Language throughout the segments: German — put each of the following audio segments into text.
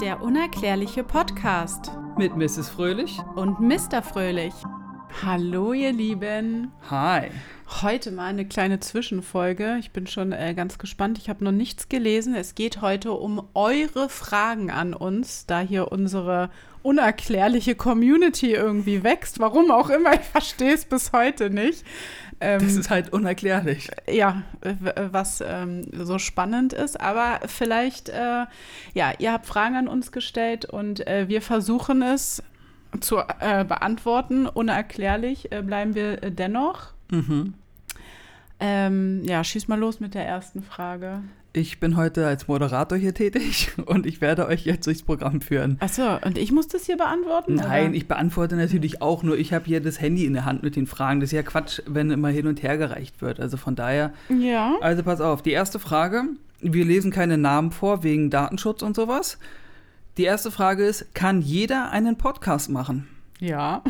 Der unerklärliche Podcast Mit Mrs. Fröhlich. und Mr. Fröhlich. Hallo, ihr Lieben. Hi. Heute mal eine kleine Zwischenfolge. Ich bin schon äh, ganz gespannt. Ich habe noch nichts gelesen. Es geht heute um eure Fragen an uns, da hier unsere unerklärliche Community irgendwie wächst. Warum auch immer, ich verstehe es bis heute nicht. Ähm, Das ist halt unerklärlich. ja, was ähm, so spannend ist. Aber vielleicht, äh, ja, ihr habt Fragen an uns gestellt und äh, wir versuchen es zu äh, beantworten. Unerklärlich äh, bleiben wir äh, dennoch. Mhm. Ähm, ja, schieß mal los mit der ersten Frage. Ich bin heute als Moderator hier tätig und ich werde euch jetzt durchs Programm führen. Achso, und ich muss das hier beantworten? Nein, oder? ich beantworte natürlich auch, nur ich habe hier das Handy in der Hand mit den Fragen. Das ist ja Quatsch, wenn immer hin und her gereicht wird. Also von daher, Ja. also pass auf, die erste Frage, wir lesen keine Namen vor wegen Datenschutz und sowas. Die erste Frage ist, kann jeder einen Podcast machen? Ja.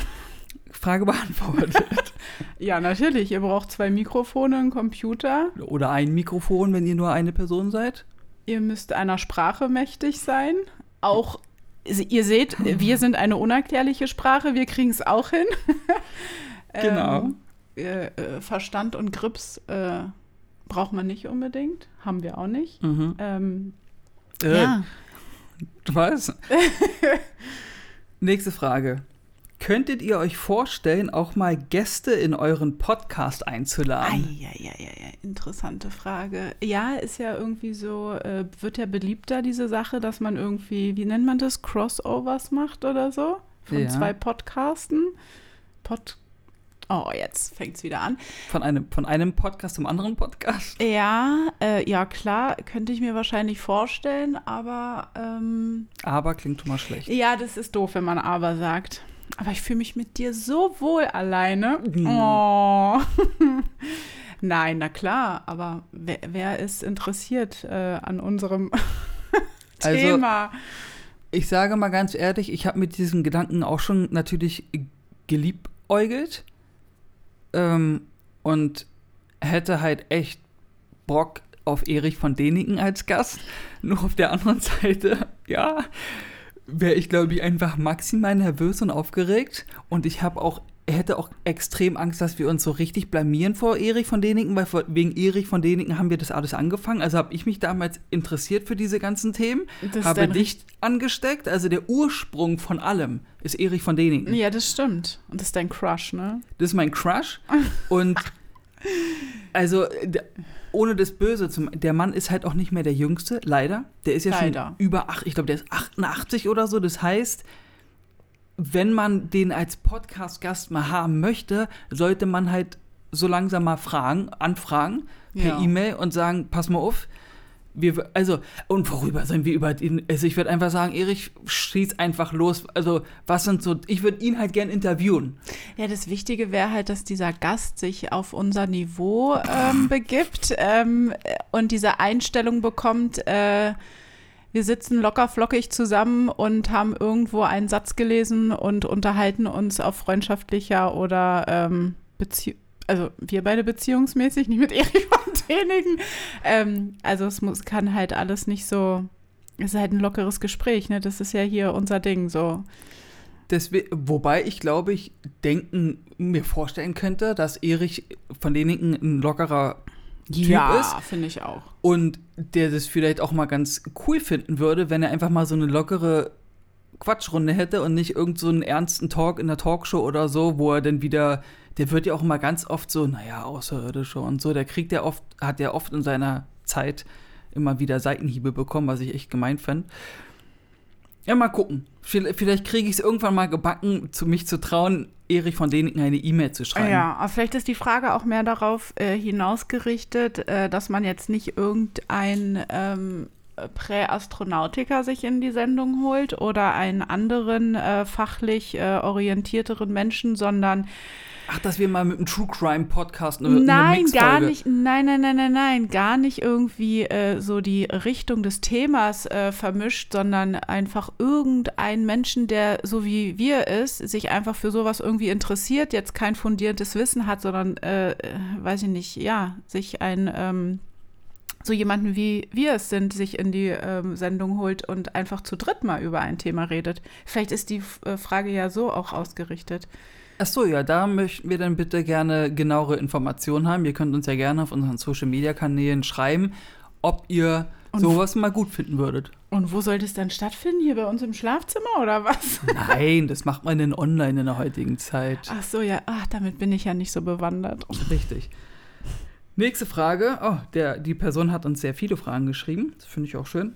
Frage beantwortet. Ja, natürlich. Ihr braucht zwei Mikrofone, einen Computer. Oder ein Mikrofon, wenn ihr nur eine Person seid. Ihr müsst einer Sprache mächtig sein. Auch, ihr seht, wir sind eine unerklärliche Sprache, wir kriegen es auch hin. Genau. Ähm, äh, äh, Verstand und Grips äh, braucht man nicht unbedingt. Haben wir auch nicht. Mhm. Ähm, Äh, ja. Was? Nächste Frage. Könntet ihr euch vorstellen, auch mal Gäste in euren Podcast einzuladen? Eieieiei, interessante Frage. Ja, ist ja irgendwie so, äh, wird ja beliebter, diese Sache, dass man irgendwie, wie nennt man das, Crossovers macht oder so? Von Ja. zwei Podcasten. Pod oh, jetzt fängt es wieder an. Von, einem, von einem Podcast zum anderen Podcast? Ja, äh, ja, klar, könnte ich mir wahrscheinlich vorstellen, aber ähm, Aber klingt schon mal schlecht. ja, das ist doof, wenn man aber sagt. Aber ich fühle mich mit dir so wohl alleine. Mhm. Oh. Nein, na klar, aber wer, wer ist interessiert äh, an unserem Also- Thema? Ich sage mal ganz ehrlich, ich habe mit diesen Gedanken auch schon natürlich geliebäugelt ähm, und hätte halt echt Bock auf Erich von Däniken als Gast. Nur auf der anderen Seite, ja, wäre ich, glaube ich, einfach maximal nervös und aufgeregt. Und ich habe auch, hätte auch extrem Angst, dass wir uns so richtig blamieren vor Erich von Däniken, weil wegen Erich von Däniken haben wir das alles angefangen. Also habe ich mich damals interessiert für diese ganzen Themen, Das habe dich angesteckt. Also der Ursprung von allem ist Erich von Däniken. Ja, das stimmt. Und das ist dein Crush, ne? Das ist mein Crush. Und also, ohne das Böse zum. Der Mann ist halt auch nicht mehr der Jüngste, leider. Der ist ja Leider. schon über acht, ich glaube, der ist 88 oder so. Das heißt, wenn man den als Podcast-Gast mal haben möchte, sollte man halt so langsam mal fragen, anfragen per Ja. E-Mail und sagen, pass mal auf. Wir, also, und worüber sollen wir über den, also ich würde einfach sagen, Erich, schieß einfach los. Also, was sind so, ich würde ihn halt gern interviewen. Ja, das Wichtige wäre halt, dass dieser Gast sich auf unser Niveau ähm, begibt ähm, und diese Einstellung bekommt, äh, wir sitzen locker flockig zusammen und haben irgendwo einen Satz gelesen und unterhalten uns auf freundschaftlicher oder ähm, Bezie also wir beide beziehungsmäßig, nicht mit Erich Däniken. Ähm, also es muss, kann halt alles nicht so, es ist halt ein lockeres Gespräch, ne? Das ist ja hier unser Ding so. Deswe wobei ich glaube, ich denken, mir vorstellen könnte, dass Erich von Däniken ein lockerer Typ ist finde ich auch. und der das vielleicht auch mal ganz cool finden würde, wenn er einfach mal so eine lockere Quatschrunde hätte und nicht irgend so einen ernsten Talk in der Talkshow oder so, wo er dann wieder, der wird ja auch immer ganz oft so, naja, Außerirdische und so, der kriegt ja oft, hat ja oft in seiner Zeit immer wieder Seitenhiebe bekommen, was ich echt gemein fand. Ja, mal gucken. Vielleicht, kriege ich es irgendwann mal gebacken, zu mich zu trauen, Erich von Däniken eine E-Mail zu schreiben. Ja, vielleicht ist die Frage auch mehr darauf äh, hinausgerichtet, äh, dass man jetzt nicht irgendein ähm, Präastronautiker sich in die Sendung holt oder einen anderen äh, fachlich äh, orientierteren Menschen, sondern Ach, dass wir mal mit einem True Crime Podcast eine, eine Nein, gar Mixfolge- nicht. Nein, nein, nein, nein, nein. Gar nicht irgendwie äh, so die Richtung des Themas äh, vermischt, sondern einfach irgendein Menschen, der so wie wir ist, sich einfach für sowas irgendwie interessiert, jetzt kein fundiertes Wissen hat, sondern, äh, äh, weiß ich nicht, ja, sich ein, ähm, so jemanden wie wir es sind, sich in die ähm, Sendung holt und einfach zu dritt mal über ein Thema redet. Vielleicht ist die äh, Frage ja so auch ausgerichtet. Ach so, ja, da möchten wir dann bitte gerne genauere Informationen haben. Ihr könnt uns ja gerne auf unseren Social Media Kanälen schreiben, ob ihr und sowas mal gut finden würdet. Und wo sollte es dann stattfinden? Hier bei uns im Schlafzimmer oder was? Nein, das macht man denn online in der heutigen Zeit. Ach so, ja, ach, damit bin ich ja nicht so bewandert. Richtig. Nächste Frage. Oh, der, die Person hat uns sehr viele Fragen geschrieben. Das finde ich auch schön.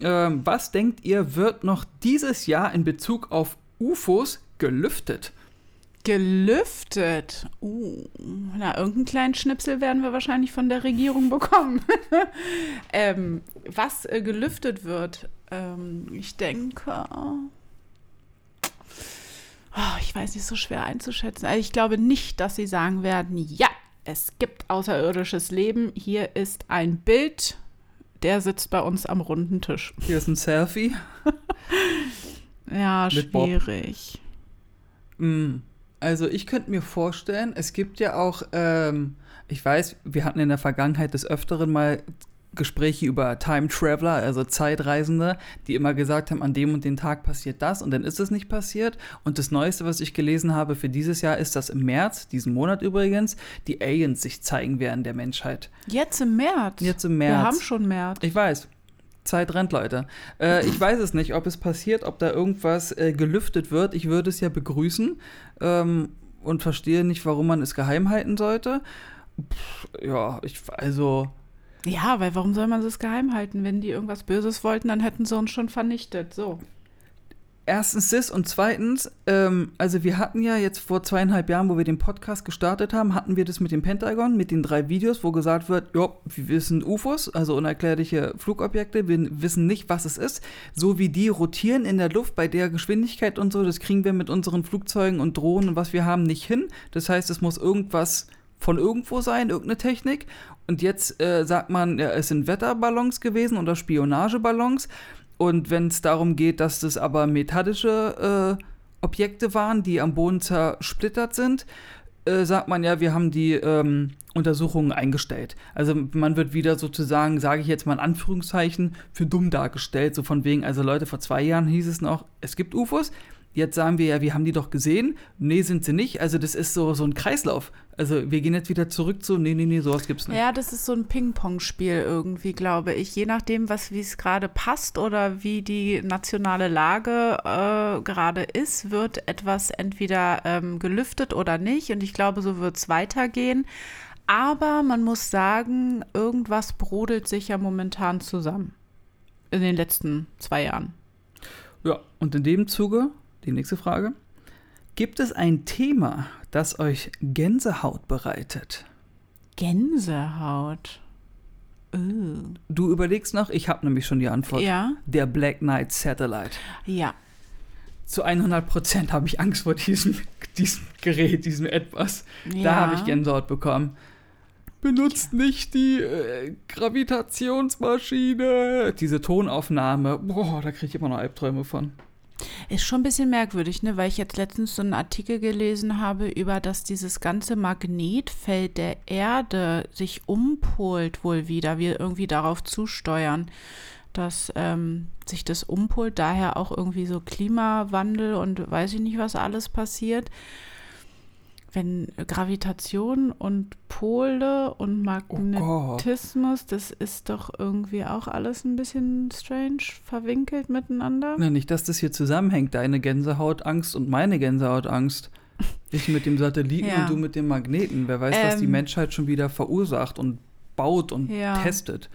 Ähm, was denkt ihr, wird noch dieses Jahr in Bezug auf UFOs gelüftet? Gelüftet. Uh, na, irgendeinen kleinen Schnipsel werden wir wahrscheinlich von der Regierung bekommen. ähm, was äh, gelüftet wird, ähm, ich denke. Oh, ich weiß nicht, so schwer einzuschätzen. Also ich glaube nicht, dass sie sagen werden, ja, es gibt außerirdisches Leben. Hier ist ein Bild, der sitzt bei uns am runden Tisch. Hier ist ein Selfie. ja, schwierig. Mm. Also ich könnte mir vorstellen, es gibt ja auch, ähm, ich weiß, wir hatten in der Vergangenheit des Öfteren mal Gespräche über Time Traveler, also Zeitreisende, die immer gesagt haben, an dem und dem Tag passiert das und dann ist es nicht passiert. Und das Neueste, was ich gelesen habe für dieses Jahr, ist, dass im März, diesen Monat übrigens, die Aliens sich zeigen werden der Menschheit. Jetzt im März? Jetzt im März. Wir haben schon März. Ich weiß. Zeit rennt, Leute. Äh, ich weiß es nicht, ob es passiert, ob da irgendwas äh, gelüftet wird. Ich würde es ja begrüßen ähm, und verstehe nicht, warum man es geheim halten sollte. Pff, ja, ich, also. Ja, weil warum soll man es geheim halten? Wenn die irgendwas Böses wollten, dann hätten sie uns schon vernichtet. So erstens das und zweitens, ähm, also wir hatten ja jetzt vor zweieinhalb Jahren, wo wir den Podcast gestartet haben, hatten wir das mit dem Pentagon, mit den drei Videos, wo gesagt wird, ja, wir sind UFOs, also unerklärliche Flugobjekte, wir wissen nicht, was es ist. So wie die rotieren in der Luft bei der Geschwindigkeit und so, das kriegen wir mit unseren Flugzeugen und Drohnen und was wir haben nicht hin. Das heißt, es muss irgendwas von irgendwo sein, irgendeine Technik. Und jetzt äh, sagt man, ja, es sind Wetterballons gewesen oder Spionageballons. Und wenn es darum geht, dass das aber metallische äh, Objekte waren, die am Boden zersplittert sind, äh, sagt man ja, wir haben die ähm, Untersuchungen eingestellt. Also man wird wieder sozusagen, sage ich jetzt mal in Anführungszeichen, für dumm dargestellt. So von wegen, also Leute, vor zwei Jahren hieß es noch, es gibt UFOs, Jetzt sagen wir ja, wir haben die doch gesehen. Nee, sind sie nicht. Also das ist so, so ein Kreislauf. Also wir gehen jetzt wieder zurück zu, nee, nee, nee, sowas gibt's nicht. Ja, das ist so ein Ping-Pong-Spiel irgendwie, glaube ich. Je nachdem, was wie es gerade passt oder wie die nationale Lage äh, gerade ist, wird etwas entweder ähm, gelüftet oder nicht. Und ich glaube, so wird es weitergehen. Aber man muss sagen, irgendwas brodelt sich ja momentan zusammen. In den letzten zwei Jahren. Ja, und in dem Zuge die nächste Frage. Gibt es ein Thema, das euch Gänsehaut bereitet? Gänsehaut. Oh. Du überlegst noch, ich habe nämlich schon die Antwort. Ja. Der Black Knight Satellite. Ja. Zu 100 Prozent habe ich Angst vor diesem, diesem Gerät, diesem Etwas. Ja. Da habe ich Gänsehaut bekommen. Benutzt nicht die äh, Gravitationsmaschine. Diese Tonaufnahme. Boah, da kriege ich immer noch Albträume von. Ist schon ein bisschen merkwürdig, ne? weil ich jetzt letztens so einen Artikel gelesen habe über, dass dieses ganze Magnetfeld der Erde sich umpolt wohl wieder, wir irgendwie darauf zusteuern, dass ähm, sich das umpolt, daher auch irgendwie so Klimawandel und weiß ich nicht, was alles passiert wenn Gravitation und Pole und oh Magnetismus, oh das ist doch irgendwie auch alles ein bisschen strange verwinkelt miteinander. Na, nicht, dass das hier zusammenhängt, deine Gänsehautangst und meine Gänsehautangst. Ich mit dem Satelliten ja. und du mit dem Magneten. Wer weiß, ähm, was die ähm. Menschheit schon wieder verursacht und baut und ja. testet.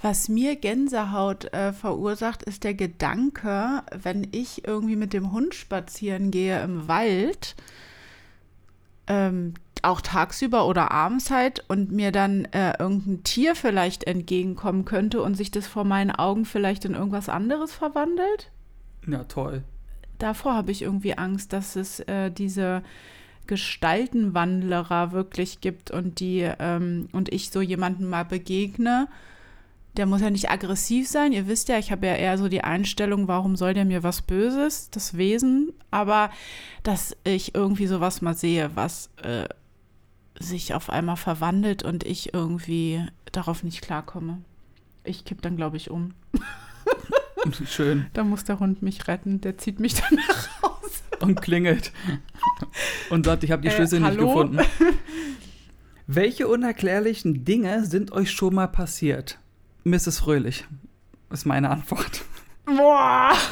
Was mir Gänsehaut äh, verursacht, ist der Gedanke, wenn ich irgendwie mit dem Hund spazieren gehe im Wald ähm, auch tagsüber oder abends halt und mir dann äh, irgendein Tier vielleicht entgegenkommen könnte und sich das vor meinen Augen vielleicht in irgendwas anderes verwandelt. Ja, toll. Davor habe ich irgendwie Angst, dass es äh, diese Gestaltenwanderer wirklich gibt und die ähm, und ich so jemanden mal begegne der muss ja nicht aggressiv sein. Ihr wisst ja, ich habe ja eher so die Einstellung, warum soll der mir was Böses, das Wesen. Aber dass ich irgendwie sowas mal sehe, was äh, sich auf einmal verwandelt und ich irgendwie darauf nicht klarkomme. Ich kipp dann, glaube ich, um. Schön. Da muss der Hund mich retten. Der zieht mich dann nach Hause. Und klingelt. Und sagt, ich habe die Äh, Schlüssel nicht hallo? gefunden. Welche unerklärlichen Dinge sind euch schon mal passiert? Mrs. Fröhlich ist meine Antwort. Boah.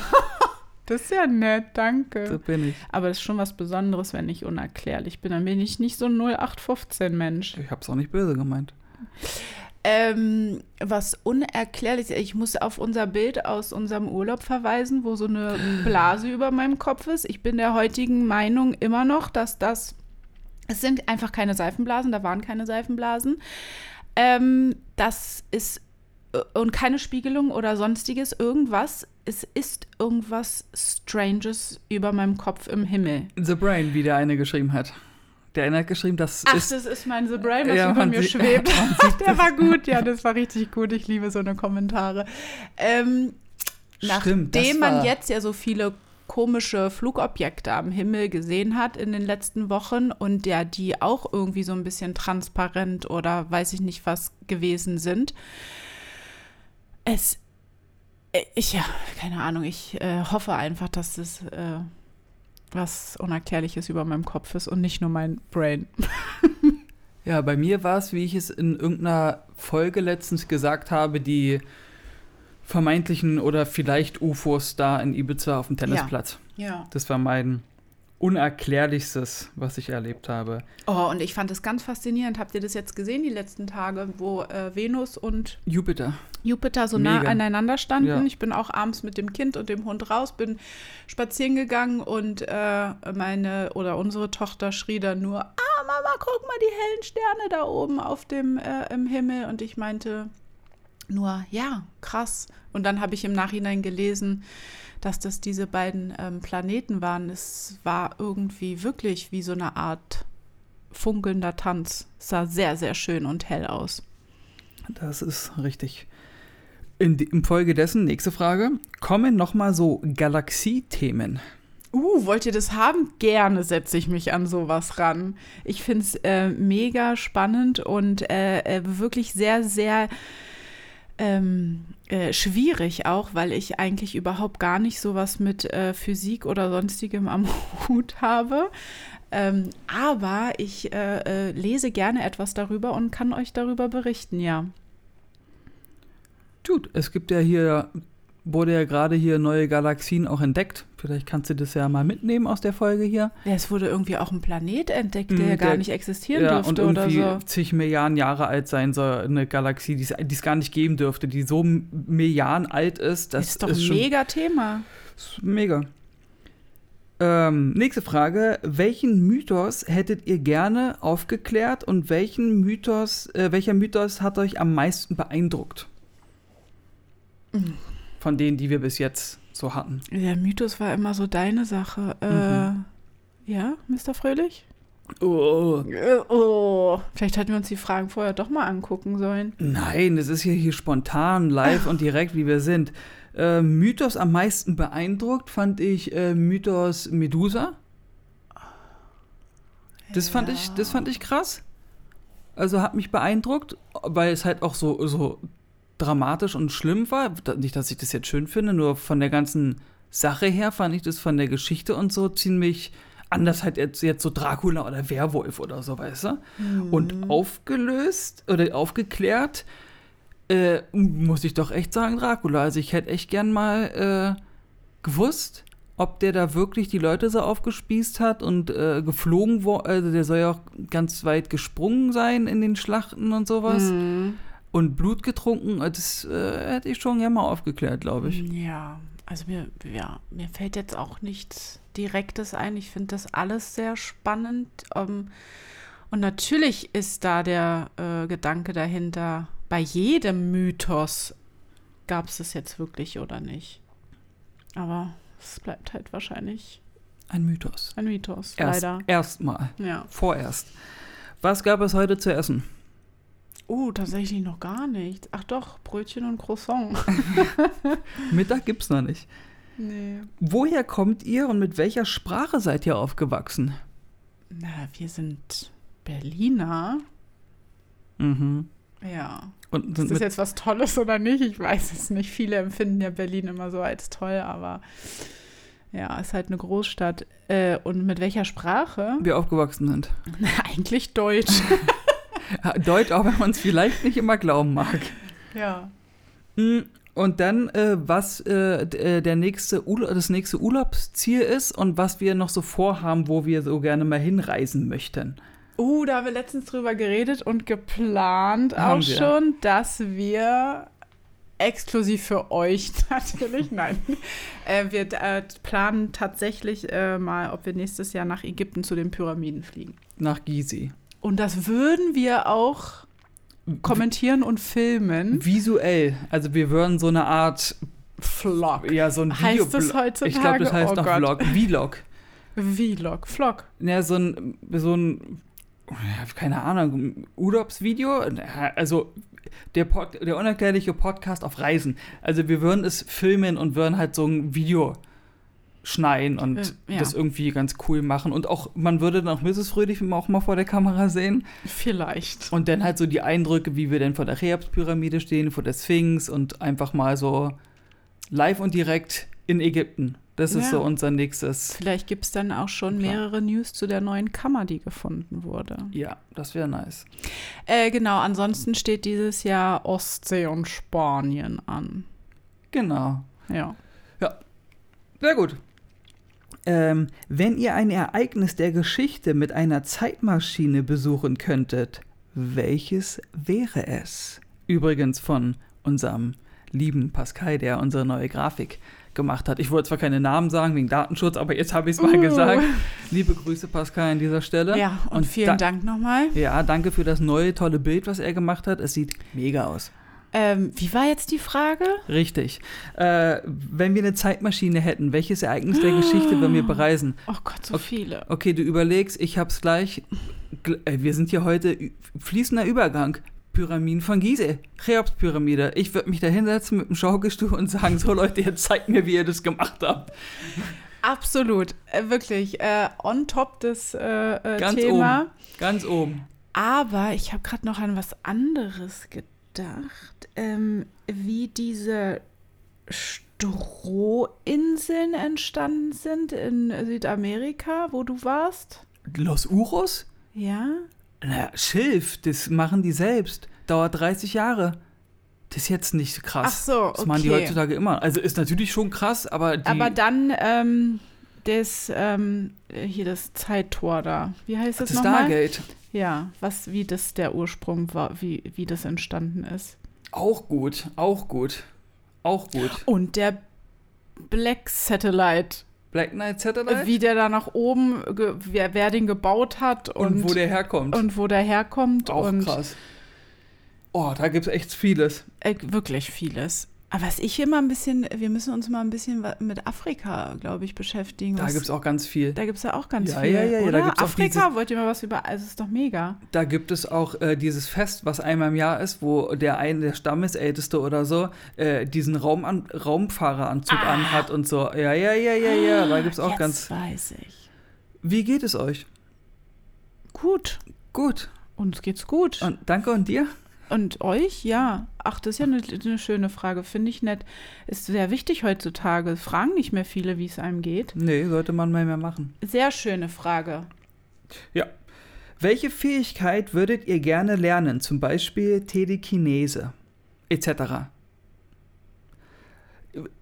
Das ist ja nett, So danke. bin ich. Aber das ist schon was Besonderes, wenn ich unerklärlich bin. Dann bin ich nicht so ein 0815-Mensch. Ich habe es auch nicht böse gemeint. Ähm, was unerklärlich ist, ich muss auf unser Bild aus unserem Urlaub verweisen, wo so eine Blase über meinem Kopf ist. Ich bin der heutigen Meinung immer noch, dass das, es sind einfach keine Seifenblasen, da waren keine Seifenblasen. Ähm, das ist, und keine Spiegelung oder sonstiges, irgendwas. Es ist irgendwas Stranges über meinem Kopf im Himmel. The Brain, wie der eine geschrieben hat. Der eine hat geschrieben, das Ach, ist. das ist mein The Brain, was Ja, über mir sieht- schwebt. sieht Der war gut, ja, das war richtig gut. Ich liebe so eine Kommentare. Ähm, Stimmt, nachdem man jetzt ja so viele komische Flugobjekte am Himmel gesehen hat in den letzten Wochen und ja, die auch irgendwie so ein bisschen transparent oder weiß ich nicht was gewesen sind. Es, äh, ich, ja, keine Ahnung, ich äh, hoffe einfach, dass das äh, was Unerklärliches über meinem Kopf ist und nicht nur mein Brain. Ja, bei mir war es, wie ich es in irgendeiner Folge letztens gesagt habe, die vermeintlichen oder vielleicht UFOs da in Ibiza auf dem Tennisplatz. Ja. Das war mein unerklärlichstes, was ich erlebt habe. Oh, und ich fand es ganz faszinierend. Habt ihr das jetzt gesehen, die letzten Tage, wo äh, Venus und Jupiter. Jupiter so nah Mega. aneinander standen? Ja. Ich bin auch abends mit dem Kind und dem Hund raus, bin spazieren gegangen und äh, meine oder unsere Tochter schrie dann nur: Ah, Mama, guck mal die hellen Sterne da oben auf dem äh, im Himmel. Und ich meinte nur: Ja, krass. Und dann habe ich im Nachhinein gelesen, dass das diese beiden ähm, Planeten waren. Es war irgendwie wirklich wie so eine Art funkelnder Tanz. Es sah sehr, sehr schön und hell aus. Das ist richtig. In, die- Im Folge dessen, nächste Frage, kommen nochmal so Galaxiethemen. Uh, wollt ihr das haben? Gerne setze ich mich an sowas ran. Ich finde es äh, mega spannend und äh, äh, wirklich sehr, sehr ähm, äh, schwierig auch, weil ich eigentlich überhaupt gar nicht sowas mit äh, Physik oder sonstigem am Hut habe. Ähm, aber ich äh, äh, lese gerne etwas darüber und kann euch darüber berichten, ja. Gut, es gibt ja hier, wurde ja gerade hier neue Galaxien auch entdeckt. Vielleicht kannst du das ja mal mitnehmen aus der Folge hier. Ja, es wurde irgendwie auch ein Planet entdeckt, der, Mm, gar der- nicht existieren ja, und dürfte oder irgendwie so. zig Milliarden Jahre alt sein soll, eine Galaxie, die es gar nicht geben dürfte, die so Milliarden alt ist. Das ist doch ist ein mega Thema. ist mega. Ähm, nächste Frage. Welchen Mythos hättet ihr gerne aufgeklärt und welchen Mythos, äh, welcher Mythos hat euch am meisten beeindruckt? Mhm. Von denen, die wir bis jetzt so hatten. Der Mythos war immer so deine Sache. Mhm. Äh, ja, Mr. Fröhlich? Oh. Oh. Vielleicht hätten wir uns die Fragen vorher doch mal angucken sollen. Nein, das ist ja hier spontan, live und direkt, wie wir sind. Äh, Mythos am meisten beeindruckt fand ich äh, Mythos Medusa. Das fand ich, das fand ich krass. Also hat mich beeindruckt, weil es halt auch so, so dramatisch und schlimm war. Nicht, dass ich das jetzt schön finde, nur von der ganzen Sache her fand ich das von der Geschichte und so ziemlich anders halt jetzt, jetzt so Dracula oder Werwolf oder so, weißt du? Und aufgelöst oder aufgeklärt, äh, muss ich doch echt sagen, Dracula. Also ich hätte echt gern mal äh, gewusst, ob der da wirklich die Leute so aufgespießt hat und äh, geflogen war. Also der soll ja auch ganz weit gesprungen sein in den Schlachten und sowas. Mhm. Und Blut getrunken. Das äh, hätte ich schon gerne mal aufgeklärt, glaube ich. Ja, also mir, ja, mir fällt jetzt auch nichts Direktes ein. Ich finde das alles sehr spannend. Ähm, und natürlich ist da der äh, Gedanke dahinter, bei jedem Mythos gab es das jetzt wirklich oder nicht. Aber es bleibt halt wahrscheinlich Ein Mythos. ein Mythos, Erst, leider. Erstmal. Ja. Vorerst. Was gab es heute zu essen? Oh, tatsächlich noch gar nichts. Ach doch, Brötchen und Croissant. Mittag gibt's noch nicht. nee. Woher kommt ihr und mit welcher Sprache seid ihr aufgewachsen? Na, wir sind Berliner? Mhm. Ja. Und Ist das jetzt was Tolles oder nicht? Ich weiß es nicht. Viele empfinden ja Berlin immer so als toll, aber ja, ist halt eine Großstadt. Äh, und mit welcher Sprache? wir aufgewachsen sind. Eigentlich Deutsch. Deutsch, auch wenn man es vielleicht nicht immer glauben mag. ja. Mm, Und dann, äh, was äh, äh, der nächste Urla das nächste Urlaubsziel ist und was wir noch so vorhaben, wo wir so gerne mal hinreisen möchten. Uh, da haben wir letztens drüber geredet und geplant Haben auch wir. schon, dass wir exklusiv für euch natürlich, nein, äh, wir äh, planen tatsächlich äh, mal, ob wir nächstes Jahr nach Ägypten zu den Pyramiden fliegen. Nach Gizi. Und das würden wir auch kommentieren und filmen. Visuell. Also wir würden so eine Art, Vlog. ja, so ein Heißt Video. das heutzutage? Ich glaube, das heißt Oh noch Gott. Vlog. Vlog. Vlog. Vlog. Ja, so ein, so ein, keine Ahnung, Urlaubsvideo. Also der, Pod, der unerklärliche Podcast auf Reisen. Also wir würden es filmen und würden halt so ein Video schneiden und ja. das irgendwie ganz cool machen. Und auch, man würde dann auch Mrs. Fröhlich auch mal vor der Kamera sehen. Vielleicht. Und dann halt so die Eindrücke, wie wir denn vor der Cheops-Pyramide stehen, vor der Sphinx und einfach mal so live und direkt in Ägypten. Das ist Ja. so unser nächstes. Vielleicht gibt es dann auch schon Klar. mehrere News zu der neuen Kammer, die gefunden wurde. Ja, das wäre nice. Äh, genau, ansonsten steht dieses Jahr Ostsee und Spanien an. Genau. Ja. Sehr gut. Ähm, wenn ihr ein Ereignis der Geschichte mit einer Zeitmaschine besuchen könntet, welches wäre es? Übrigens von unserem lieben Pascal, der unsere neue Grafik gemacht hat. Ich wollte zwar keine Namen sagen wegen Datenschutz, aber jetzt habe ich es mal Uh. gesagt. Liebe Grüße, Pascal, an dieser Stelle. Ja, und, Und vielen da- Dank nochmal. Ja, danke für das neue, tolle Bild, was er gemacht hat. Es sieht mega aus. Ähm, wie war jetzt die Frage? Richtig. Äh, wenn wir eine Zeitmaschine hätten, welches Ereignis der Geschichte würden wir bereisen? Oh Gott, so Okay. viele. Okay, du überlegst, ich hab's gleich. Gl- äh, Wir sind hier heute fließender Übergang. Pyramiden von Gizeh, Cheops-Pyramide. Ich würde mich da hinsetzen mit dem Schaukelstuhl und sagen: So, Leute, jetzt zeigt mir, wie ihr das gemacht habt. Absolut, äh, wirklich. Äh, on top des äh, äh, Ganz Thema. oben. Ganz oben. Aber ich habe gerade noch an was anderes gedacht. Ähm, wie diese Strohinseln entstanden sind in Südamerika, wo du warst. Los Uros? Ja? Na, Schilf, das machen die selbst. Dauert 30 Jahre. Das ist jetzt nicht krass. Ach so, Das machen die okay. heutzutage immer. Also ist natürlich schon krass, aber die. Aber dann ähm, das, ähm, hier das Zeittor da. Wie heißt das das nochmal? Stargate. Ja, was, wie das der Ursprung war, wie, wie das entstanden ist. Auch gut, auch gut. Auch gut. Und der Black Satellite, Black Knight Satellite? wie der da nach oben, wer, wer den gebaut hat und, und, wo der herkommt. und wo der herkommt. auch und krass. Oh, da gibt's echt vieles. Äh, wirklich vieles. Aber was ich immer ein bisschen, wir müssen uns mal ein bisschen mit Afrika, glaube ich, beschäftigen. Da was, gibt's auch ganz viel. da gibt es ja auch ganz Ja, viel. ja, ja, ja, da gibt's auch Afrika, wollt ihr mal was über, also ist doch mega. Da gibt es auch äh, dieses Fest, was einmal im Jahr ist, wo der eine der Stammesälteste oder so äh, diesen Rauman Raumfahreranzug Ah. anhat und so. Ja, ja, ja, ja, ja. Da gibt's auch Jetzt ganz. weiß ich. Wie geht es euch? Gut. Gut. Uns geht's gut. Und danke und dir? Und euch? Ja. Ach, das ist ja eine, eine schöne Frage. Finde ich nett. Ist sehr wichtig heutzutage. Fragen nicht mehr viele, wie es einem geht. Nee, sollte man mal mehr machen. Sehr schöne Frage. Ja. Welche Fähigkeit würdet ihr gerne lernen? Zum Beispiel Telekinese etc.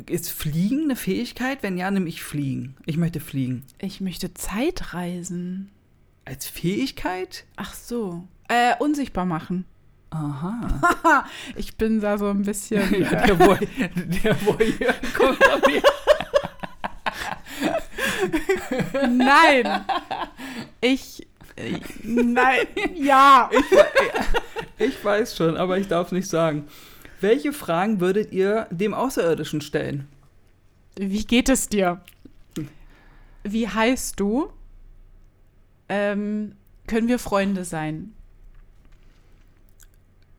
Ist Fliegen eine Fähigkeit? Wenn ja, nehme ich Fliegen. Ich möchte fliegen. Ich möchte Zeitreisen. Als Fähigkeit? Ach so. Äh, unsichtbar machen. Aha. Ich bin da so ein bisschen. ja, der Boy, der Boy hier kommt auf die Nein! Ich. äh, Nein! Ja! Ich weiß schon, aber ich darf nicht sagen. Welche Fragen würdet ihr dem Außerirdischen stellen? Wie geht es dir? Wie heißt du? Ähm, können wir Freunde sein?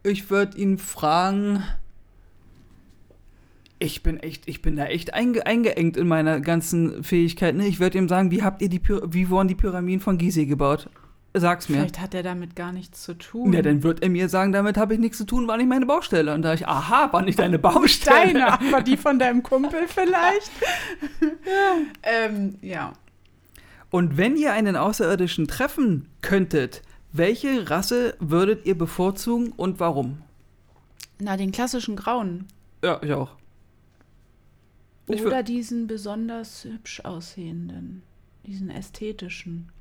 Ich würde ihn fragen. Ich bin echt, ich bin da echt einge eingeengt in meiner ganzen Fähigkeit. Ne? Ich würde ihm sagen, wie habt ihr die Py wie wurden die Pyramiden von Gizeh gebaut? sag's mir. Vielleicht hat er damit gar nichts zu tun. Ja, dann wird er mir sagen, damit habe ich nichts zu tun, war nicht meine Baustelle. Und da ich, aha, war nicht deine Baustelle. Deine, aber die von deinem Kumpel vielleicht. ja. Ähm, ja. Und wenn ihr einen Außerirdischen treffen könntet, welche Rasse würdet ihr bevorzugen und warum? Na, den klassischen Grauen. Ja, ich auch. Ich Oder diesen besonders hübsch aussehenden. Diesen ästhetischen.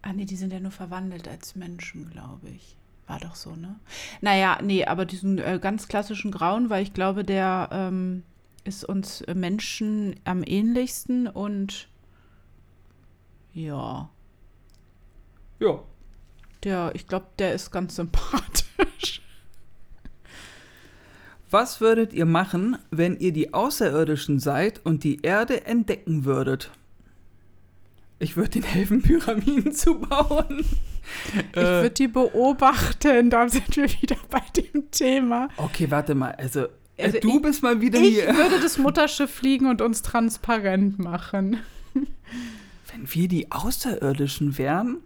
Ah, nee, die sind ja nur verwandelt als Menschen, glaube ich. War doch so, ne? Naja, nee, aber diesen äh, ganz klassischen Grauen, weil ich glaube, der ähm, ist uns Menschen am ähnlichsten und ja. Ja. Der, ich glaube, der ist ganz sympathisch. Was würdet ihr machen, wenn ihr die Außerirdischen seid und die Erde entdecken würdet? Ich würde den helfen, Pyramiden zu bauen. Ich äh, würde die beobachten, da sind wir wieder bei dem Thema. Okay, warte mal, also, äh, also du ich, bist mal wieder ich hier. Ich würde das Mutterschiff fliegen und uns transparent machen. Wenn wir die Außerirdischen wären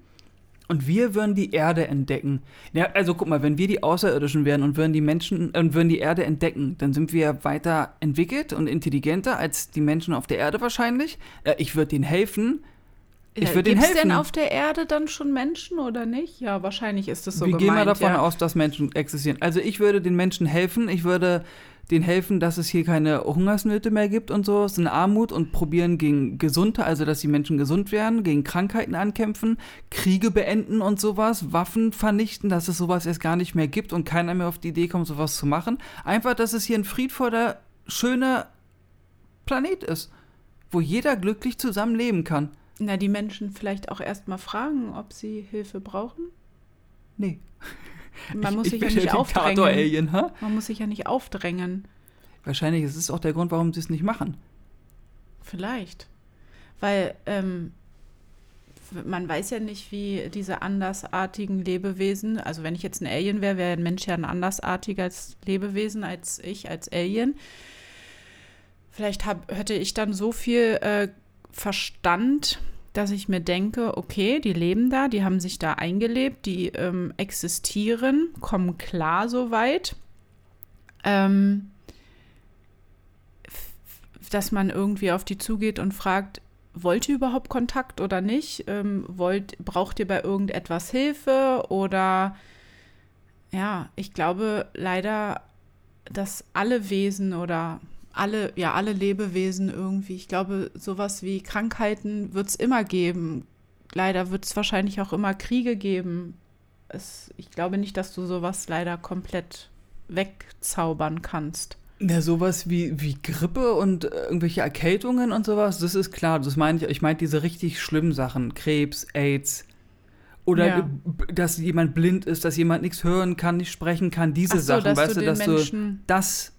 und wir würden die Erde entdecken. Ja, also guck mal, wenn wir die Außerirdischen wären und würden die Menschen und äh, würden die Erde entdecken, dann sind wir weiter entwickelt und intelligenter als die Menschen auf der Erde wahrscheinlich. Äh, ich würde denen helfen, ich würde Gibt es denn auf der Erde dann schon Menschen oder nicht? Ja, wahrscheinlich ist es so Wir gemeint, gehen mal davon ja. aus, dass Menschen existieren. Also ich würde den Menschen helfen. Ich würde denen helfen, dass es hier keine Hungersnöte mehr gibt und so, es ist eine Armut und probieren gegen Gesunde, also dass die Menschen gesund werden, gegen Krankheiten ankämpfen, Kriege beenden und sowas, Waffen vernichten, dass es sowas erst gar nicht mehr gibt und keiner mehr auf die Idee kommt, sowas zu machen. Einfach, dass es hier ein friedvoller, schöner Planet ist, wo jeder glücklich zusammen leben kann. Na, die Menschen vielleicht auch erstmal fragen, ob sie Hilfe brauchen? Nee. Man muss ich, sich ich ja nicht aufdrängen. Alien, ha? Man muss sich ja nicht aufdrängen. Wahrscheinlich ist es auch der Grund, warum sie es nicht machen. Vielleicht. Weil ähm, man weiß ja nicht, wie diese andersartigen Lebewesen, also wenn ich jetzt ein Alien wäre, wäre ein Mensch ja ein andersartiges Lebewesen als ich als Alien. Vielleicht hab, hätte ich dann so viel äh, Verstand, dass ich mir denke, okay, die leben da, die haben sich da eingelebt, die ähm, existieren, kommen klar soweit. Ähm, dass man irgendwie auf die zugeht und fragt, wollt ihr überhaupt Kontakt oder nicht? Ähm, wollt, braucht ihr bei irgendetwas Hilfe? Oder ja, ich glaube leider, dass alle Wesen oder alle, ja, alle Lebewesen irgendwie. Ich glaube, sowas wie Krankheiten wird es immer geben. Leider wird es wahrscheinlich auch immer Kriege geben. Es, ich glaube nicht, dass du sowas leider komplett wegzaubern kannst. Ja, sowas wie, wie Grippe und irgendwelche Erkältungen und sowas, das ist klar. Das meine ich, ich meine diese richtig schlimmen Sachen. Krebs, AIDS. Oder ja. dass jemand blind ist, dass jemand nichts hören kann, nicht sprechen kann, diese so, Sachen, weißt du, dass du das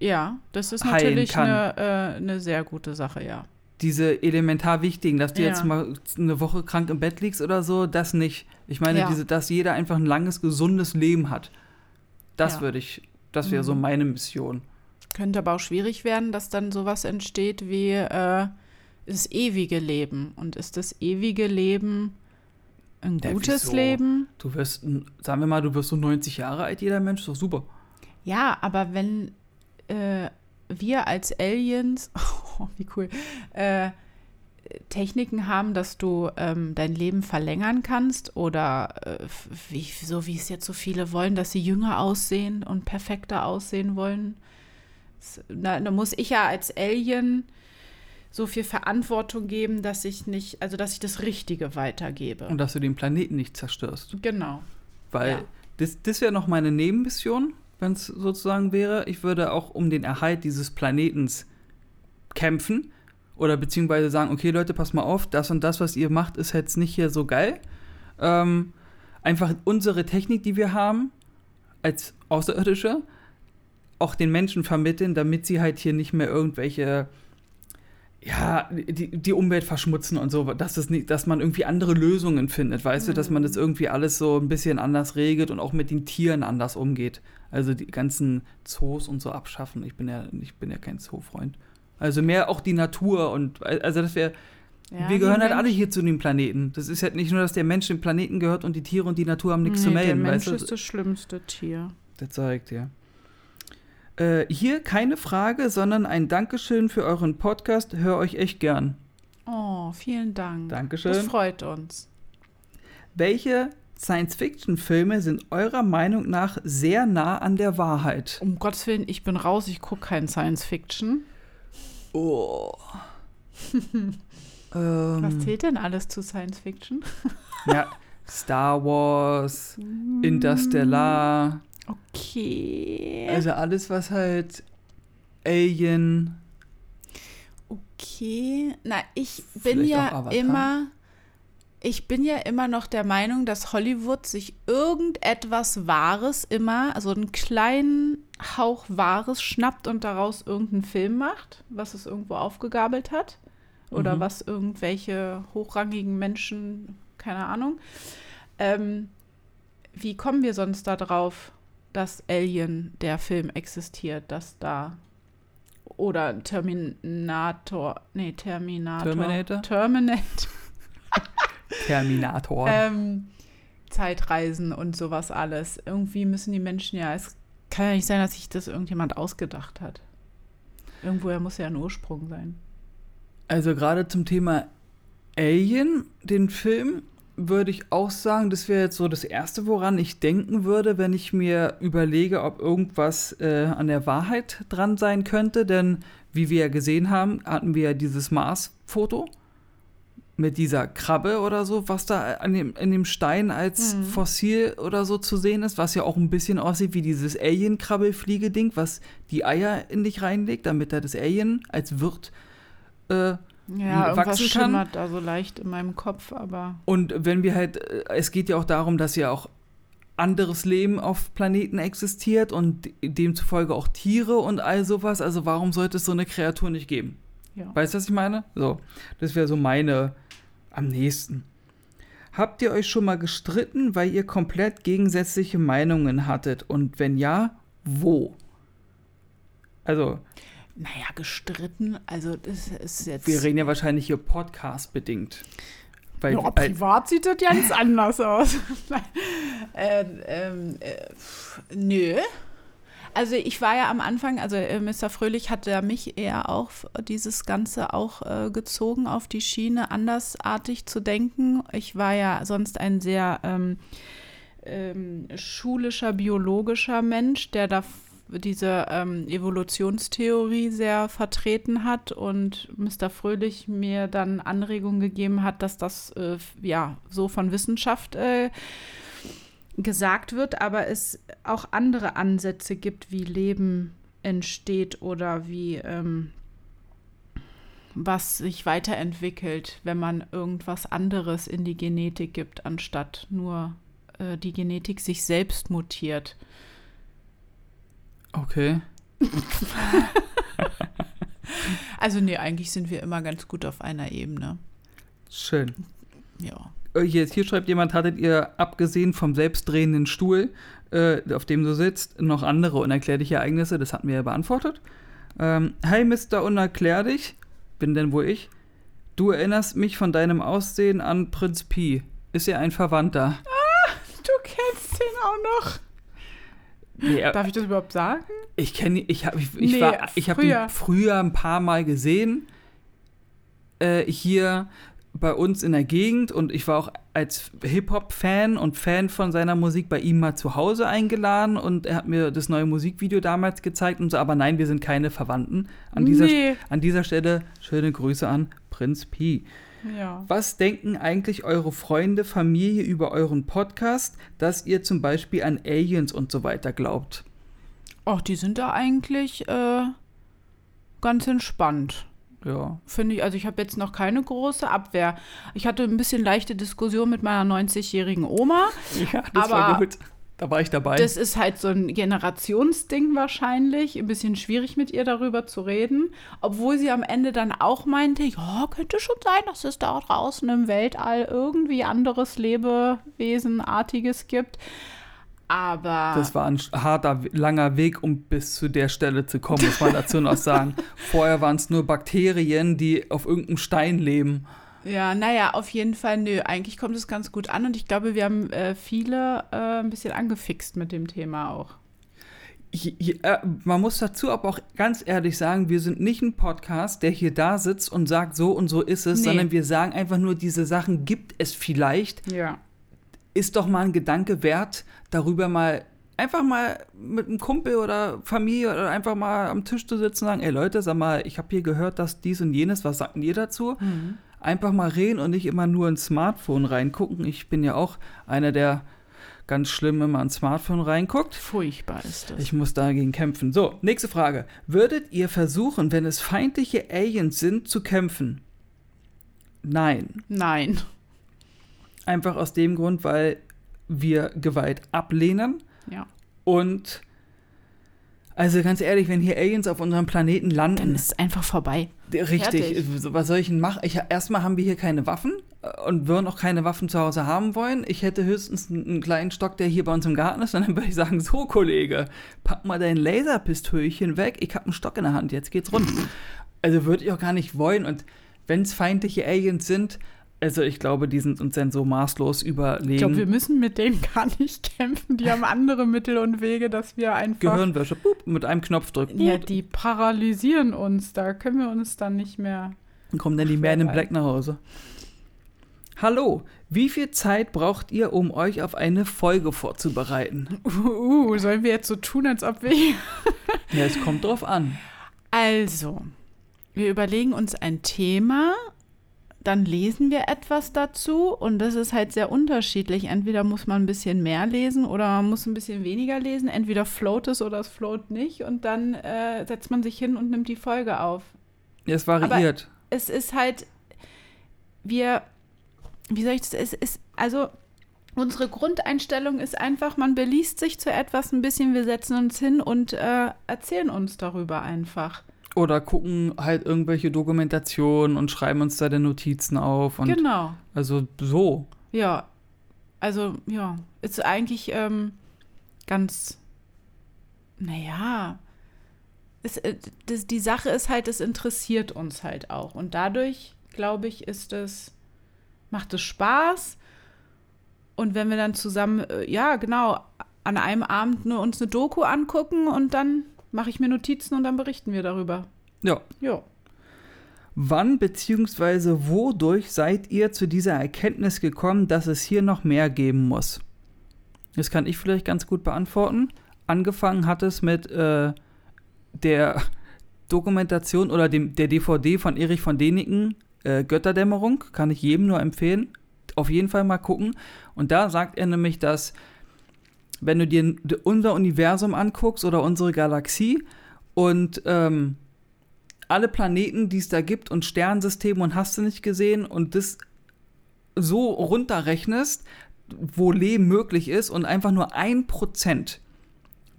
ja, das ist natürlich eine, äh, eine sehr gute Sache, ja. Diese elementar wichtigen, dass du ja. jetzt mal eine Woche krank im Bett liegst oder so, das nicht. Ich meine, ja. diese, dass jeder einfach ein langes, gesundes Leben hat. Das ja. würde ich, das wäre mhm. so meine Mission. Könnte aber auch schwierig werden, dass dann sowas entsteht wie äh, das ewige Leben. Und ist das ewige Leben ein gutes wieso? Leben? Du wirst, sagen wir mal, du wirst so 90 Jahre alt, jeder Mensch, ist doch super. Ja, aber wenn äh, wir als Aliens, oh, wie cool, äh, Techniken haben, dass du ähm, dein Leben verlängern kannst oder äh, wie, so wie es jetzt so viele wollen, dass sie jünger aussehen und perfekter aussehen wollen. Da, da muss ich ja als Alien so viel Verantwortung geben, dass ich nicht, also dass ich das Richtige weitergebe. Und dass du den Planeten nicht zerstörst. Genau. Weil ja. das, das wäre noch meine Nebenmission wenn es sozusagen wäre. Ich würde auch um den Erhalt dieses Planetens kämpfen oder beziehungsweise sagen, okay Leute, pass mal auf, das und das, was ihr macht, ist jetzt nicht hier so geil. Ähm, einfach unsere Technik, die wir haben, als Außerirdische, auch den Menschen vermitteln, damit sie halt hier nicht mehr irgendwelche ja, die, die Umwelt verschmutzen und so, dass, das nicht, dass man irgendwie andere Lösungen findet, weißt mhm. du, dass man das irgendwie alles so ein bisschen anders regelt und auch mit den Tieren anders umgeht. Also die ganzen Zoos und so abschaffen. Ich bin ja, ich bin ja kein Zoofreund. Also mehr auch die Natur und also das wäre Ja, wir gehören halt Mensch- alle hier zu dem Planeten. Das ist halt nicht nur, dass der Mensch dem Planeten gehört und die Tiere und die Natur haben nichts zu Nee, melden. Der Mensch weißt du? ist das schlimmste Tier. Das zeigt ja. Äh, hier keine Frage, sondern ein Dankeschön für euren Podcast. Hör euch echt gern. Oh, vielen Dank. Das Dankeschön. freut uns. Welche Science-Fiction-Filme sind eurer Meinung nach sehr nah an der Wahrheit? Um Gottes Willen, ich bin raus, ich gucke kein Science Fiction. Oh. Was ähm, zählt denn alles zu Science Fiction? ja, Star Wars, Interstellar, Okay. also alles, was halt Alien. Okay. Na, ich bin ja immer. Ich bin ja immer noch der Meinung, dass Hollywood sich irgendetwas Wahres immer, also einen kleinen Hauch Wahres schnappt und daraus irgendeinen Film macht, was es irgendwo aufgegabelt hat. Oder Mhm. was irgendwelche hochrangigen Menschen, keine Ahnung. Ähm, wie kommen wir sonst da drauf, dass Alien, der Film, existiert, dass da oder Terminator, nee, Terminator. Terminator? Terminator. Terminator. Ähm, Zeitreisen und sowas alles. Irgendwie müssen die Menschen ja, es kann ja nicht sein, dass sich das irgendjemand ausgedacht hat. Irgendwoher muss ja ein Ursprung sein. Also gerade zum Thema Alien, den Film, würde ich auch sagen, das wäre jetzt so das Erste, woran ich denken würde, wenn ich mir überlege, ob irgendwas äh, an der Wahrheit dran sein könnte. Denn wie wir ja gesehen haben, hatten wir ja dieses Mars-Foto mit dieser Krabbe oder so, was da an dem, in dem Stein als Mhm. Fossil oder so zu sehen ist, was ja auch ein bisschen aussieht wie dieses Alien-Krabbelfliege-Ding, was die Eier in dich reinlegt, damit er das Alien als Wirt äh, Ja, irgendwas wachsen kann. schimmert da so leicht in meinem Kopf, aber Und wenn wir halt, äh, es geht ja auch darum, dass ja auch anderes Leben auf Planeten existiert und demzufolge auch Tiere und all sowas. Also warum sollte es so eine Kreatur nicht geben? ja. Weißt du, was ich meine? So, das wäre so meine am nächsten. Habt ihr euch schon mal gestritten, weil ihr komplett gegensätzliche Meinungen hattet? Und wenn ja, wo? Also, Naja, gestritten, also das ist jetzt. wir reden ja wahrscheinlich hier Podcast-bedingt. Weil, ja, privat sieht das ganz anders aus. Äh, ähm, äh, nö. Also ich war ja am Anfang, also äh, Mr. Fröhlich hat ja mich eher auch dieses Ganze auch äh, gezogen auf die Schiene, andersartig zu denken. Ich war ja sonst ein sehr ähm, ähm, schulischer, biologischer Mensch, der da diese ähm, Evolutionstheorie sehr vertreten hat und Mr. Fröhlich mir dann Anregungen gegeben hat, dass das äh, ja so von Wissenschaft äh, gesagt wird, aber es auch andere Ansätze gibt, wie Leben entsteht oder wie ähm, was sich weiterentwickelt, wenn man irgendwas anderes in die Genetik gibt, anstatt nur äh, die Genetik sich selbst mutiert. Okay. Also nee, eigentlich sind wir immer ganz gut auf einer Ebene. Schön. Ja. Äh, Jetzt hier schreibt jemand, hattet ihr abgesehen vom selbstdrehenden Stuhl, äh, auf dem du sitzt, noch andere unerklärliche Ereignisse? Das hatten wir ja beantwortet. Ähm, Hi, Mr. Unerklärlich. Bin denn wohl ich? Du erinnerst mich von deinem Aussehen an Prinz Pi. Ist er ein Verwandter? Du kennst den auch noch. Nee, Darf ich das überhaupt sagen? ich kenne ich habe ich, ich Nee, war ich habe ihn früher ein paar Mal gesehen äh, hier bei uns in der Gegend und ich war auch als Hip-Hop-Fan und Fan von seiner Musik bei ihm mal zu Hause eingeladen und er hat mir das neue Musikvideo damals gezeigt und so, aber nein, wir sind keine Verwandten. An dieser, Nee. an dieser Stelle schöne Grüße an Prinz Pi. Ja. Was denken eigentlich eure Freunde, Familie über euren Podcast, dass ihr zum Beispiel an Aliens und so weiter glaubt? Ach, die sind da eigentlich äh, ganz entspannt. Ja. Finde ich, also ich habe jetzt noch keine große Abwehr. Ich hatte ein bisschen leichte Diskussion mit meiner 90-jährigen Oma. Ja, das war Aber gut. Da war ich dabei. Das ist halt so ein Generationsding wahrscheinlich. Ein bisschen schwierig mit ihr darüber zu reden. Obwohl sie am Ende dann auch meinte, ja, könnte schon sein, dass es da draußen im Weltall irgendwie anderes Lebewesenartiges gibt. Aber Das war ein harter, langer Weg, um bis zu der Stelle zu kommen, muss man dazu noch sagen. Vorher waren es nur Bakterien, die auf irgendeinem Stein leben. Ja, naja, auf jeden Fall, nö. Eigentlich kommt es ganz gut an und ich glaube, wir haben äh, viele äh, ein bisschen angefixt mit dem Thema auch. Ich, ich, äh, man muss dazu aber auch ganz ehrlich sagen, wir sind nicht ein Podcast, der hier da sitzt und sagt, so und so ist es, Nee. sondern wir sagen einfach nur, diese Sachen gibt es vielleicht. Ja. Ist doch mal ein Gedanke wert, darüber mal einfach mal mit einem Kumpel oder Familie oder einfach mal am Tisch zu sitzen und sagen, ey Leute, sag mal, ich habe hier gehört, dass dies und jenes, was sagt ihr dazu? Einfach mal reden und nicht immer nur ins Smartphone reingucken. Ich bin ja auch einer, der ganz schlimm immer ins Smartphone reinguckt. Furchtbar ist das. Ich muss dagegen kämpfen. So, nächste Frage. Würdet ihr versuchen, wenn es feindliche Aliens sind, zu kämpfen? Nein. Nein. Einfach aus dem Grund, weil wir Gewalt ablehnen Ja. und also ganz ehrlich, wenn hier Aliens auf unserem Planeten Dann landen, ist es einfach vorbei. Richtig, fertig. was soll ich denn machen? Ich, erstmal haben wir hier keine Waffen äh, und würden auch keine Waffen zu Hause haben wollen. Ich hätte höchstens einen, einen kleinen Stock, der hier bei uns im Garten ist, und dann würde ich sagen, so Kollege, pack mal dein Laserpistölchen weg, ich habe einen Stock in der Hand, jetzt geht's rund. Also würde ich auch gar nicht wollen und wenn es feindliche Aliens sind, also ich glaube, die sind uns dann so maßlos überlegen. Ich glaube, wir müssen mit denen gar nicht kämpfen. Die haben andere Mittel und Wege, dass wir einfach. Gehirnwäsche, boop, mit einem Knopfdruck. Ja, boop, die paralysieren uns. Da können wir uns dann nicht mehr. Dann kommen dann die Man in Black nach Hause. Hallo, wie viel Zeit braucht ihr, um euch auf eine Folge vorzubereiten? Uh, sollen wir jetzt so tun, als ob wir. Ja, es kommt drauf an. Also, wir überlegen uns ein Thema, dann lesen wir etwas dazu und das ist halt sehr unterschiedlich. Entweder muss man ein bisschen mehr lesen oder man muss ein bisschen weniger lesen. Entweder float es oder es float nicht und dann äh, setzt man sich hin und nimmt die Folge auf. Ja, es variiert. Es ist halt, wir, wie soll ich das, es ist, also unsere Grundeinstellung ist einfach, man beliest sich zu etwas ein bisschen, wir setzen uns hin und äh, erzählen uns darüber einfach. Oder gucken halt irgendwelche Dokumentationen und schreiben uns da dann Notizen auf. Und genau. Also so. Ja, also ja, ist eigentlich ähm, ganz, naja, es, äh, das, die Sache ist halt, es interessiert uns halt auch. Und dadurch, glaube ich, ist es, macht es Spaß. Und wenn wir dann zusammen, äh, ja, genau, an einem Abend nur uns eine Doku angucken und dann mache ich mir Notizen und dann berichten wir darüber. Ja. Ja. Wann bzw. wodurch seid ihr zu dieser Erkenntnis gekommen, dass es hier noch mehr geben muss? Das kann ich vielleicht ganz gut beantworten. Angefangen hat es mit äh, der Dokumentation oder dem, der DVD von Erich von Däniken, äh, Götterdämmerung, kann ich jedem nur empfehlen. Auf jeden Fall mal gucken. Und da sagt er nämlich, dass wenn du dir unser Universum anguckst oder unsere Galaxie und ähm, alle Planeten, die es da gibt und Sternensysteme und hast du nicht gesehen und das so runterrechnest, wo Leben möglich ist und einfach nur ein Prozent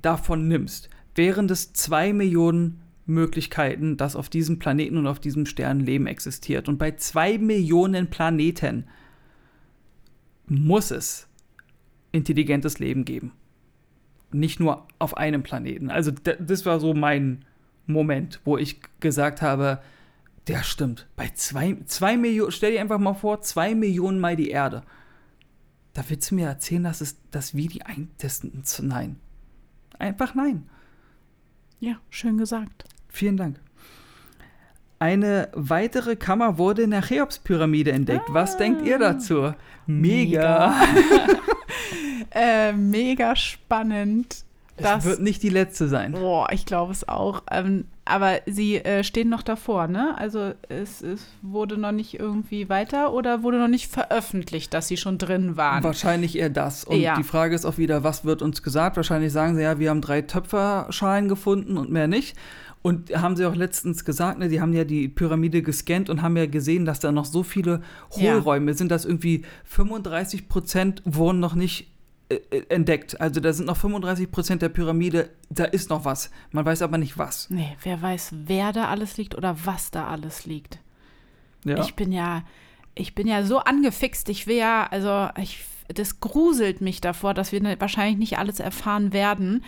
davon nimmst, wären es zwei Millionen Möglichkeiten, dass auf diesem Planeten und auf diesem Stern Leben existiert. Und bei zwei Millionen Planeten muss es intelligentes Leben geben. Nicht nur auf einem Planeten. Also das war so mein Moment, wo ich gesagt habe, der stimmt. Bei zwei, zwei Millionen, stell dir einfach mal vor, zwei Millionen mal die Erde. Da willst du mir erzählen, dass, es, dass wir die eintesten? Nein. Einfach nein. Ja, schön gesagt. Vielen Dank. Eine weitere Kammer wurde in der Cheops-Pyramide entdeckt. Was denkt ihr dazu? Mega. äh, mega spannend. Das wird nicht die letzte sein. Boah, ich glaube es auch. Ähm, aber sie äh, stehen noch davor, ne? Also es, es wurde noch nicht irgendwie weiter oder wurde noch nicht veröffentlicht, dass sie schon drin waren. Wahrscheinlich eher das. Und Ja. die Frage ist auch wieder, was wird uns gesagt? Wahrscheinlich sagen sie ja, wir haben drei Töpferschalen gefunden und mehr nicht. Und haben sie auch letztens gesagt, ne, die haben ja die Pyramide gescannt und haben ja gesehen, dass da noch so viele Ja. Hohlräume sind, dass irgendwie 35 Prozent wurden noch nicht entdeckt. Also da sind noch 35 Prozent der Pyramide, da ist noch was. Man weiß aber nicht was. Nee, wer weiß, wer da alles liegt oder was da alles liegt. Ja. Ich bin ja, ich bin ja so angefixt. Ich will ja, also ich, das gruselt mich davor, dass wir ne- wahrscheinlich nicht alles erfahren werden.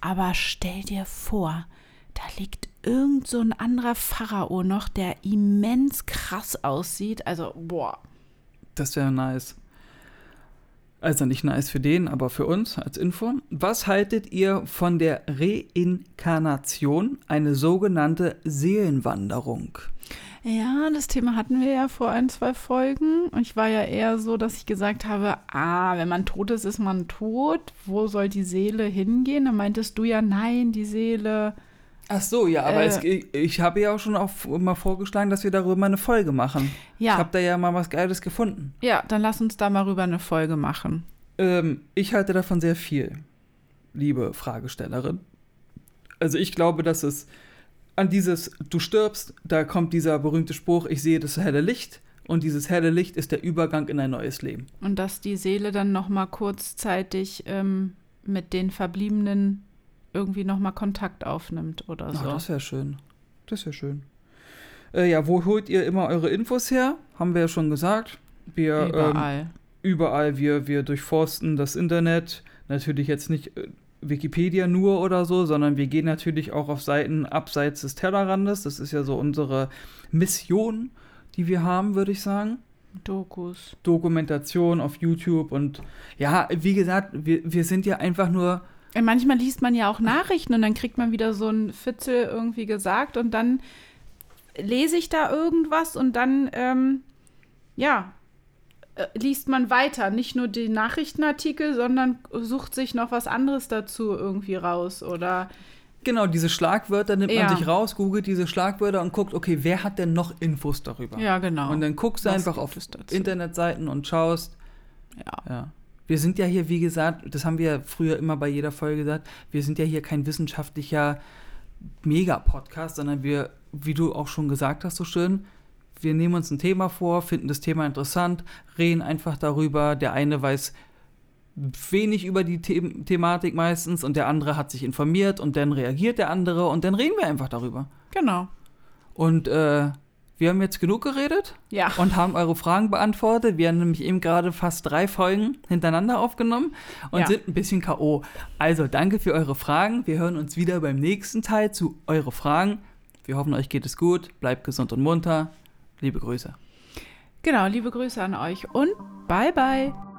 Aber stell dir vor, da liegt irgend so ein anderer Pharao noch, der immens krass aussieht. Also, boah. Das wäre nice. Also nicht nice für den, aber für uns als Info. Was haltet ihr von der Reinkarnation, eine sogenannte Seelenwanderung? Ja, das Thema hatten wir ja vor ein, zwei Folgen. Und ich war ja eher so, dass ich gesagt habe, ah, wenn man tot ist, ist man tot. Wo soll die Seele hingehen? Dann meintest du ja, nein, die Seele. Ach so, ja, aber Äh. es, ich, ich habe ja auch schon auch mal vorgeschlagen, dass wir darüber mal eine Folge machen. Ja. Ich habe da ja mal was Geiles gefunden. Ja, dann lass uns da mal rüber eine Folge machen. Ähm, ich halte davon sehr viel, liebe Fragestellerin. Also ich glaube, dass es an dieses Du stirbst, da kommt dieser berühmte Spruch, ich sehe das helle Licht und dieses helle Licht ist der Übergang in ein neues Leben. Und dass die Seele dann noch mal kurzzeitig ähm, mit den Verbliebenen irgendwie noch mal Kontakt aufnimmt oder so. Ach, das wäre schön. Das wäre schön. Äh, ja, wo holt ihr immer eure Infos her? Haben wir ja schon gesagt. Wir, Ähm, Überall. überall, wir, wir durchforsten das Internet. Natürlich jetzt nicht äh, Wikipedia nur oder so, sondern wir gehen natürlich auch auf Seiten abseits des Tellerrandes. Das ist ja so unsere Mission, die wir haben, würde ich sagen. Dokus. Dokumentation auf YouTube und ja, wie gesagt, wir, wir sind ja einfach nur. Äh, Manchmal liest man ja auch Nachrichten und dann kriegt man wieder so ein Fitzel irgendwie gesagt und dann lese ich da irgendwas und dann, ähm, ja, äh, liest man weiter. Nicht nur die Nachrichtenartikel, sondern sucht sich noch was anderes dazu irgendwie raus oder Genau, diese Schlagwörter nimmt Ja. man sich raus, googelt diese Schlagwörter und guckt, okay, wer hat denn noch Infos darüber? ja, genau. Und dann guckst du einfach auf? Internetseiten und schaust. ja. Ja. Wir sind ja hier, wie gesagt, das haben wir ja früher immer bei jeder Folge gesagt, wir sind ja hier kein wissenschaftlicher Mega-Podcast, sondern wir, wie du auch schon gesagt hast, so schön, wir nehmen uns ein Thema vor, finden das Thema interessant, reden einfach darüber. Der eine weiß wenig über die The Thematik meistens und der andere hat sich informiert und dann reagiert der andere und dann reden wir einfach darüber. Genau. Und äh, wir haben jetzt genug geredet Ja. und haben eure Fragen beantwortet. Wir haben nämlich eben gerade fast drei Folgen hintereinander aufgenommen und Ja. sind ein bisschen K.O. Also danke für eure Fragen. Wir hören uns wieder beim nächsten Teil zu eure Fragen. Wir hoffen, euch geht es gut. Bleibt gesund und munter. Liebe Grüße. Genau, liebe Grüße an euch und bye bye.